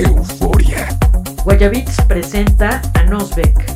Euforia. Guayabits presenta a Nosbeck.